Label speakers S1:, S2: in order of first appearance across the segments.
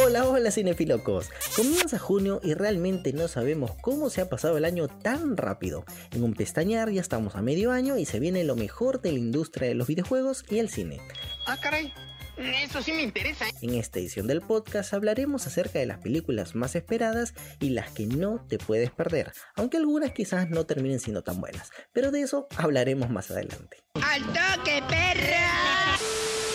S1: Hola, hola cinefilocos. Comienza junio y realmente no sabemos cómo se ha pasado el año tan rápido. En un pestañear ya estamos a medio año y se viene lo mejor de la industria de los videojuegos y el cine.
S2: Ah, caray. Eso sí me interesa.
S1: En esta edición del podcast hablaremos acerca de las películas más esperadas y las que no te puedes perder, aunque algunas quizás no terminen siendo tan buenas, pero de eso hablaremos más adelante.
S2: ¡Al toque!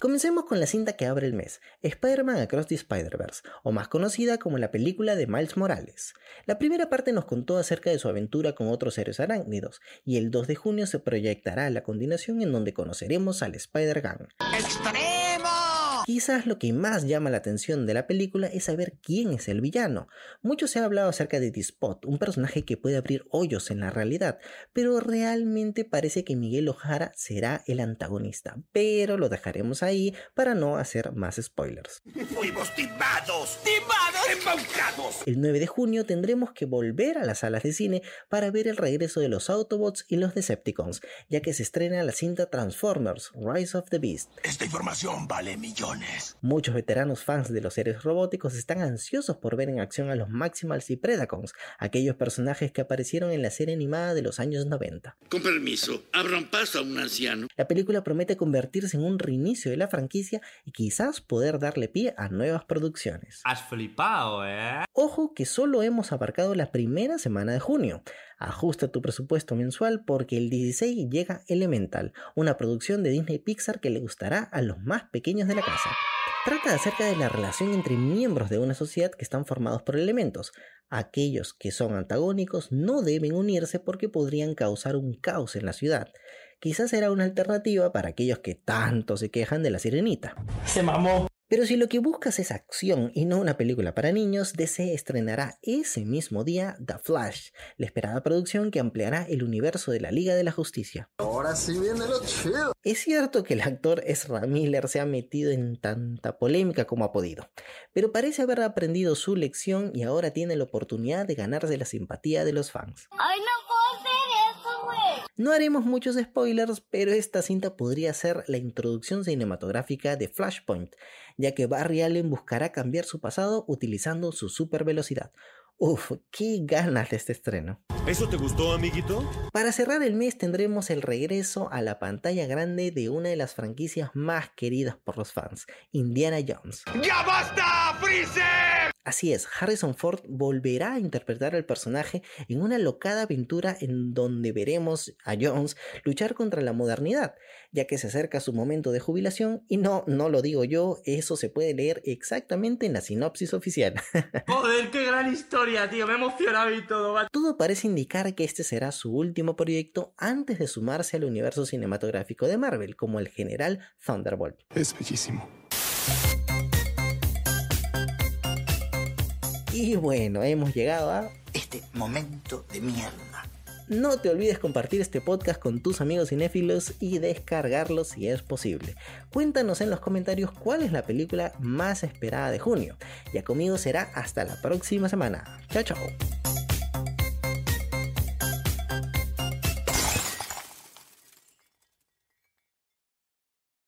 S1: Comencemos con la cinta que abre el mes, Spider-Man Across the Spider-Verse, o más conocida como la película de Miles Morales. La primera parte nos contó acerca de su aventura con otros seres arácnidos, y el 2 de junio se proyectará la continuación en donde conoceremos al Spider-Gang. Quizás lo que más llama la atención de la película es saber quién es el villano. Mucho se ha hablado acerca de Dispot, un personaje que puede abrir hoyos en la realidad, pero realmente parece que Miguel Ojara será el antagonista. Pero lo dejaremos ahí para no hacer más spoilers.
S3: Fuimos timados, timados, embaucados.
S1: El 9 de junio tendremos que volver a las salas de cine para ver el regreso de los Autobots y los Decepticons, ya que se estrena la cinta Transformers Rise of the Beast.
S3: Esta información vale millones.
S1: Muchos veteranos fans de los seres robóticos están ansiosos por ver en acción a los Maximals y Predacons, aquellos personajes que aparecieron en la serie animada de los años 90.
S4: Con permiso, abran paso a un anciano.
S1: La película promete convertirse en un reinicio de la franquicia y quizás poder darle pie a nuevas producciones.
S5: Has flipado, ¿eh?
S1: Ojo que solo hemos abarcado la primera semana de junio. Ajusta tu presupuesto mensual porque el 16 llega Elemental, una producción de Disney Pixar que le gustará a los más pequeños de la casa. Trata acerca de la relación entre miembros de una sociedad que están formados por elementos. Aquellos que son antagónicos no deben unirse porque podrían causar un caos en la ciudad. Quizás será una alternativa para aquellos que tanto se quejan de la sirenita.
S5: Se mamó.
S1: Pero si lo que buscas es acción y no una película para niños, DC estrenará ese mismo día The Flash, la esperada producción que ampliará el universo de la Liga de la Justicia.
S6: Ahora sí viene lo chido.
S1: Es cierto que el actor Ezra Miller se ha metido en tanta polémica como ha podido, pero parece haber aprendido su lección y ahora tiene la oportunidad de ganarse la simpatía de los fans.
S7: ¡Ay, no
S1: No haremos muchos spoilers, pero esta cinta podría ser la introducción cinematográfica de Flashpoint, ya que Barry Allen buscará cambiar su pasado utilizando su super velocidad. Uf, qué ganas de este estreno.
S8: ¿Eso te gustó, amiguito?
S1: Para cerrar el mes tendremos el regreso a la pantalla grande de una de las franquicias más queridas por los fans, Indiana Jones.
S3: ¡Ya basta, Freezer!
S1: Así es, Harrison Ford volverá a interpretar al personaje en una locada aventura en donde veremos a Jones luchar contra la modernidad, ya que se acerca su momento de jubilación y no, no lo digo yo, eso se puede leer exactamente en la sinopsis oficial.
S5: Joder, qué gran historia, tío. Me he emocionado y todo. va.
S1: Todo parece indicar que este será su último proyecto antes de sumarse al universo cinematográfico de Marvel, como el general Thunderbolt.
S6: Es bellísimo.
S1: Y bueno, hemos llegado a...
S3: Este momento de mierda.
S1: No te olvides compartir este podcast con tus amigos cinéfilos y descargarlo si es posible. Cuéntanos en los comentarios cuál es la película más esperada de junio. Ya conmigo será hasta la próxima semana. Chao, chao.